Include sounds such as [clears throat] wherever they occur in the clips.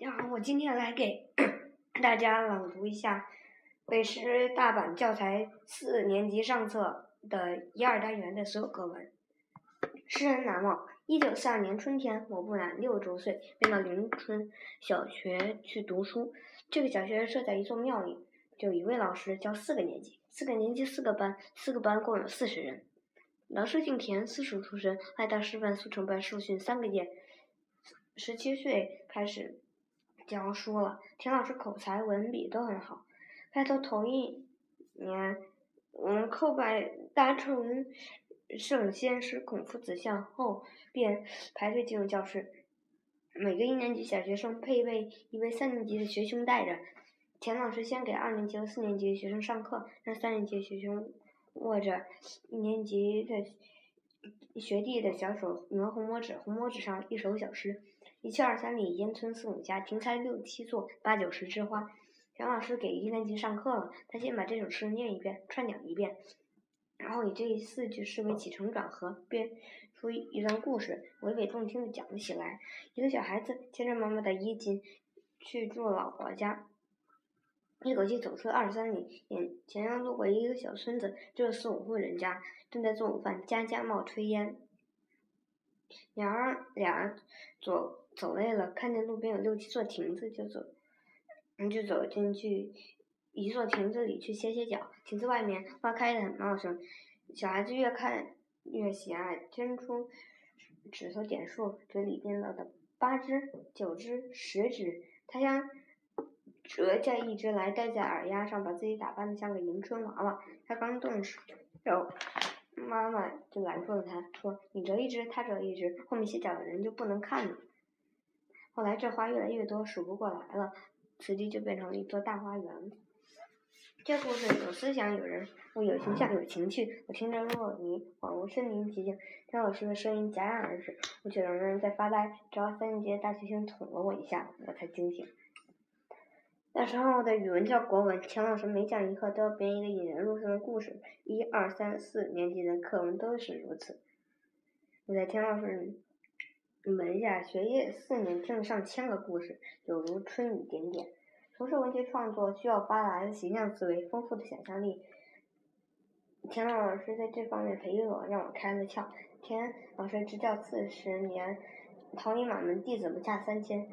大家好，我今天来给 [clears throat] 大家朗读一下北师大版教材四年级上册的一二单元的所有课文。诗人难忘。一九四二年春天，我不满六周岁，便到邻村小学去读书。这个小学设在一座庙里，就一位老师教四个年级，四个年级四个班，四个班共有四十人。老师姓田，私塾出身，爱到师范速成班受训三个月，十七岁开始。教书了，田老师口才、文笔都很好。开头头一年，我们，叩拜大成圣先师孔夫子像后，便排队进入教室。每个一年级小学生配备一位三年级的学兄带着。田老师先给二年级和四年级的学生上课，让三年级的学生握着一年级的学弟的小手，描红墨纸，红墨纸上一首小诗。一去二三里，烟村四五家，亭台六七座，八九十枝花。杨老师给一年级上课了，他先把这首诗念一遍，串讲一遍，然后以这四句诗为起承转合，编出一段故事，娓娓动听的讲了起来。一个小孩子牵着妈妈的衣襟去住姥姥家，一口气走出二三里，眼前要路过一个小村子，只有四五户人家，正在做午饭，家家冒炊烟。娘儿俩左。走累了，看见路边有六七座亭子，就走，嗯就走进去一座亭子里去歇歇脚。亭子外面花开的很茂盛，小孩子越看越喜爱，伸出指头点数，嘴里边唠叨八只、九只、十只。他想折下一只来戴在耳丫上，把自己打扮的像个迎春娃娃。他刚动手，妈妈就拦住了他，说：“你折一只，他折一只，后面歇脚的人就不能看了。”后来这花越来越多，数不过来了，此地就变成了一座大花园。这故事有思想，有人物，有形象，有情趣。我听着若迷，恍如身临其境。张老师的声音戛然而止，我却仍然在发呆。直到三年级的大学生捅了我一下，我才惊醒。那时候的语文叫国文，钱老师每讲一课都要编一个引人入胜的故事。一二三四年级的课文都是如此。我在田老师。门下学业四年听了上千个故事，有如春雨点点。从事文学创作需要发达的形象思维、丰富的想象力。田老师在这方面培育我，让我开了窍。田老师执教四十年，桃李满门，弟子不下三千。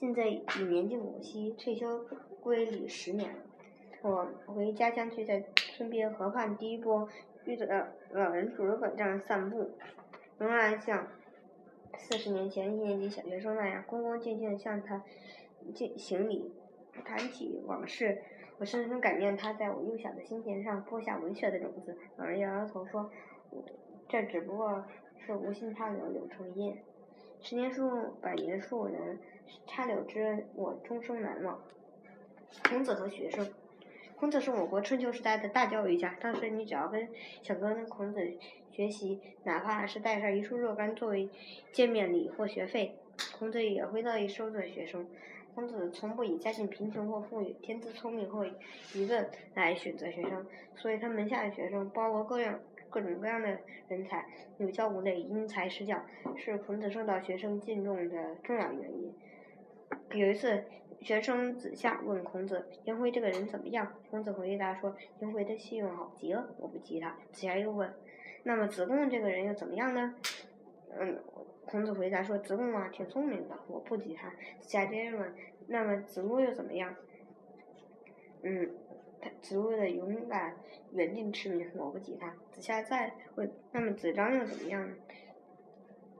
现在已年近古稀，退休归里十年了。我回家乡去，在村边河畔第一波遇到老人拄着拐杖散步，仍然像。四十年前，一年级小学生那样恭恭敬敬向他敬行礼，谈起往事，我深深感念他在我幼小的心田上播下文学的种子。老人摇摇头说：“这只不过是无心插柳柳成荫，十年树木，百年树人插柳之恩，我终生难忘。”孔子和学生，孔子是我国春秋时代的大教育家。当时你只要跟想跟孔子。学习，哪怕是带上一束若干作为见面礼或学费，孔子也会乐意收的学生。孔子从不以家境贫穷或富裕、天资聪明或愚笨来选择学生，所以他门下的学生包罗各样、各种各样的人才，有教无类，因材施教，是孔子受到学生敬重的重要原因。有一次，学生子夏问孔子：“颜回这个人怎么样？”孔子回答说：“颜回的信用好极了，我不及他。”子夏又问。那么子贡这个人又怎么样呢？嗯，孔子回答说：“子贡啊，挺聪明的，我不及他。”子夏接着问：“那么子路又怎么样？”嗯，他子路的勇敢，远近驰名，我不及他。子夏再问：“那么子张又怎么样？”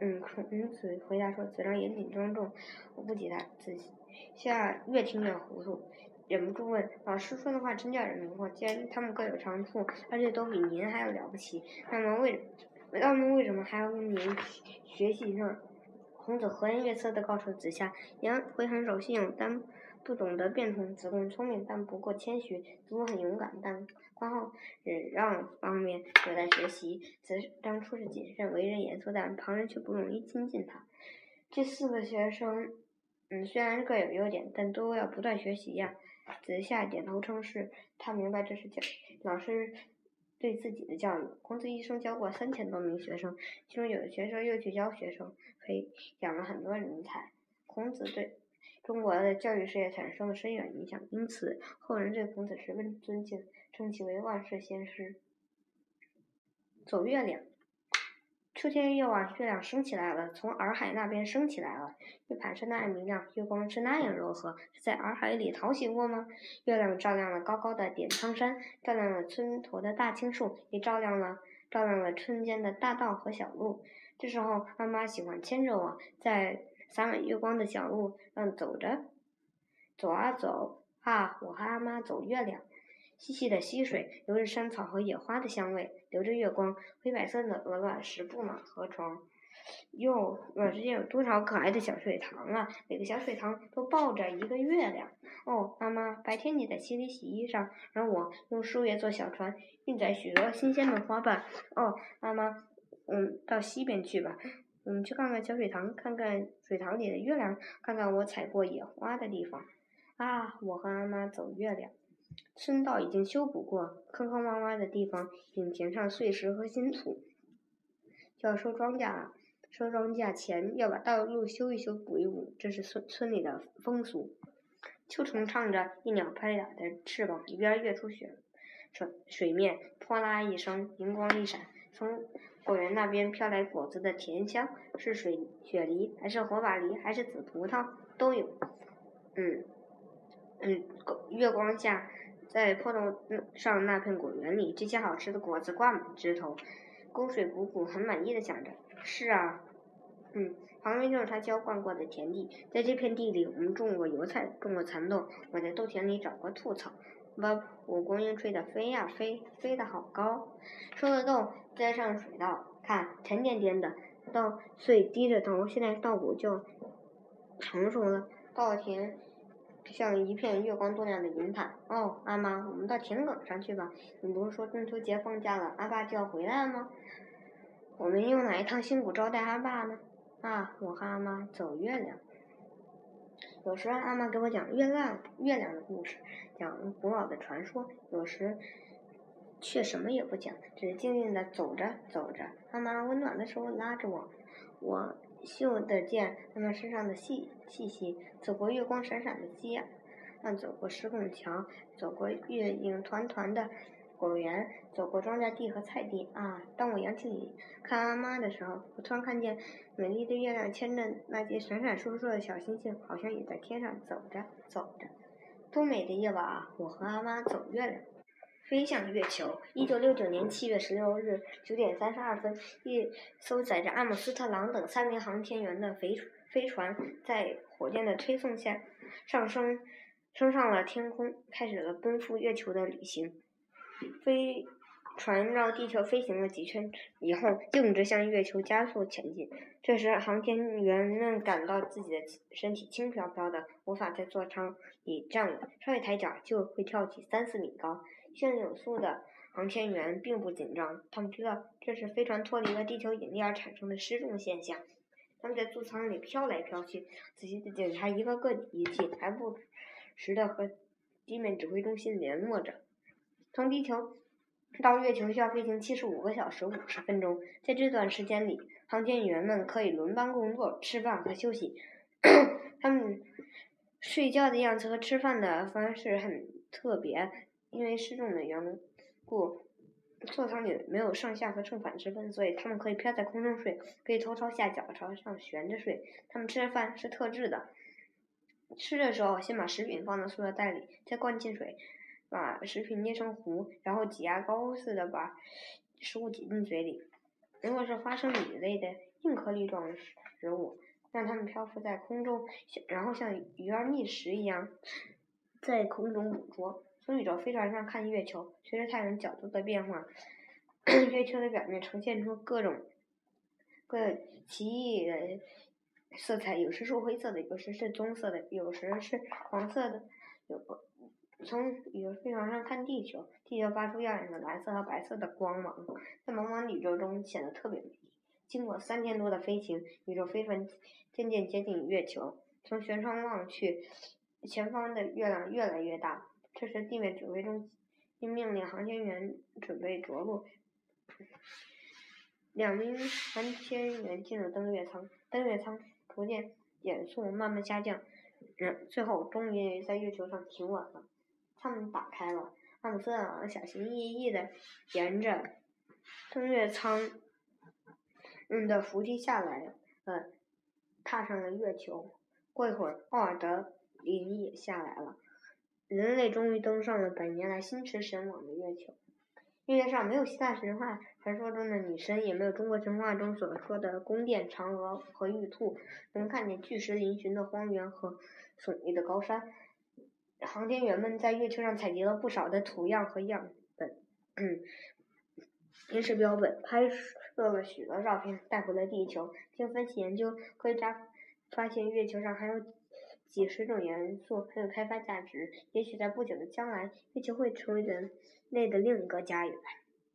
嗯，孔子回答说：“子张严谨庄重，我不及他。”子夏越听越糊涂。忍不住问：“老师说的话真叫人迷惑。既然他们各有长处，而且都比您还要了不起，那么为，他们为什么还要跟您学习呢？”孔子和颜悦色地告诉子夏：“颜回很守信用，但不懂得变通；子贡聪明，但不够谦虚；子路很勇敢，但宽厚忍让方面有待学习；子张处事谨慎，为人严肃，但旁人却不容易亲近他。”这四个学生，嗯，虽然各有优点，但都要不断学习呀。子夏点头称是，他明白这是教老师对自己的教育。孔子一生教过三千多名学生，其中有的学生又去教学生，培养了很多人才。孔子对中国的教育事业产生了深远影响，因此后人对孔子十分尊敬，称其为万世先师。走月亮。秋天夜晚，月亮升起来了，从洱海那边升起来了。月盘是那样明亮，月光是那样柔和，是在洱海里淘洗过吗？月亮照亮了高高的点苍山，照亮了村头的大青树，也照亮了照亮了村间的大道和小路。这时候，妈妈喜欢牵着我，在洒满月光的小路上走着，走啊走啊，我和阿妈走月亮。细细的溪水，流着山草和野花的香味，流着月光。灰白色的鹅卵石布满河床，哟，我之间有多少可爱的小水塘啊！每个小水塘都抱着一个月亮。哦，妈妈，白天你在溪里洗衣裳，而我用树叶做小船，运载许多新鲜的花瓣。哦，妈妈，嗯，到西边去吧，我们去看看小水塘，看看水塘里的月亮，看看我采过野花的地方。啊，我和阿妈走月亮。村道已经修补过，坑坑洼洼的地方已经填上碎石和新土，要收庄稼了。收庄稼前要把道路修一修、补一补，这是村村里的风俗。秋虫唱着，一鸟拍打着翅膀，一边跃出雪水水面，哗啦一声，银光一闪，从果园那边飘来果子的甜香，是水雪梨，还是火把梨，还是紫葡萄，都有。嗯嗯，月光下。在坡头上那片果园里，这些好吃的果子挂满枝头。沟水汩汩，很满意的想着：“是啊，嗯，旁边就是他浇灌过的田地。在这片地里，我们种过油菜，种过蚕豆。我在豆田里找过兔草。把蒲公英吹得飞呀飞，飞得好高。收了豆，栽上水稻，看，沉甸甸的稻穗低着头。现在稻谷就成熟了，稻田。”像一片月光多亮的银盘。哦，阿妈，我们到田埂上去吧。你不是说中秋节放假了，阿爸就要回来了吗？我们用哪一趟辛苦招待阿爸呢？啊，我和阿妈走月亮。有时阿妈给我讲月亮月亮的故事，讲古老的传说；有时却什么也不讲，只是静静的走着走着。阿妈温暖的手拉着我，我。嗅得见他们身上的气气息，走过月光闪闪的街，岸，走过石拱桥，走过月影团团的果园，走过庄稼地和菜地。啊！当我仰起脸看阿妈的时候，我突然看见美丽的月亮牵着那些闪闪烁烁的小星星，好像也在天上走着走着。多美的夜晚啊！我和阿妈走月亮。飞向月球。一九六九年七月十六日九点三十二分，一艘载着阿姆斯特朗等三名航天员的飞飞船在火箭的推送下上升，升上了天空，开始了奔赴月球的旅行。飞船绕地球飞行了几圈以后，径直向月球加速前进。这时，航天员们感到自己的身体轻飘飘的，无法在座舱里站稳，稍一抬脚就会跳起三四米高。性有素的航天员并不紧张，他们知道这是飞船脱离了地球引力而产生的失重现象。他们在座舱里飘来飘去，仔细的检查一个个仪器，还不时的和地面指挥中心联络着。从地球到月球需要飞行七十五个小时五十分钟，在这段时间里，航天员们可以轮班工作、吃饭和休息。[clears throat] 他们睡觉的样子和吃饭的方式很特别。因为失重的缘故，座舱里没有上下和正反之分，所以他们可以飘在空中睡，可以头朝下脚朝上悬着睡。他们吃的饭是特制的，吃的时候先把食品放到塑料袋里，再灌进水，把食品捏成糊，然后挤牙膏似的把食物挤进嘴里。如果是花生米类的硬颗粒状食物，让它们漂浮在空中，然后像鱼儿觅食一样在空中捕捉。从宇宙飞船上看月球，随着太阳角度的变化，[clears throat] 月球的表面呈现出各种各奇异的色彩，有时是灰色的，有时是棕色的，有时是黄色的。有从宇宙飞船上看地球，地球发出耀眼的蓝色和白色的光芒，在茫茫宇宙中显得特别美丽。经过三天多的飞行，宇宙飞船渐渐接近月球。从舷窗望去，前方的月亮越来越大。这时，地面指挥中心命令航天员准备着陆。两名航天员进入登月舱，登月舱逐渐减速，慢慢下降。最后终于在月球上停稳了。舱门打开了，阿姆斯特朗小心翼翼地沿着登月舱嗯的扶梯下来，呃，踏上了月球。过一会儿，奥尔德林也下来了。人类终于登上了百年来心驰神往的月球。月球上没有希腊神话传说中的女神，也没有中国神话中所说的宫殿、嫦娥和玉兔。能看见巨石嶙峋的荒原和耸立的高山。航天员们在月球上采集了不少的图样和样本，嗯，临时标本，拍摄了许多照片，带回了地球。经分析研究，科学家发现月球上还有几十种元素很有开发价值。也许在不久的将来，月球会成为人类的另一个家园。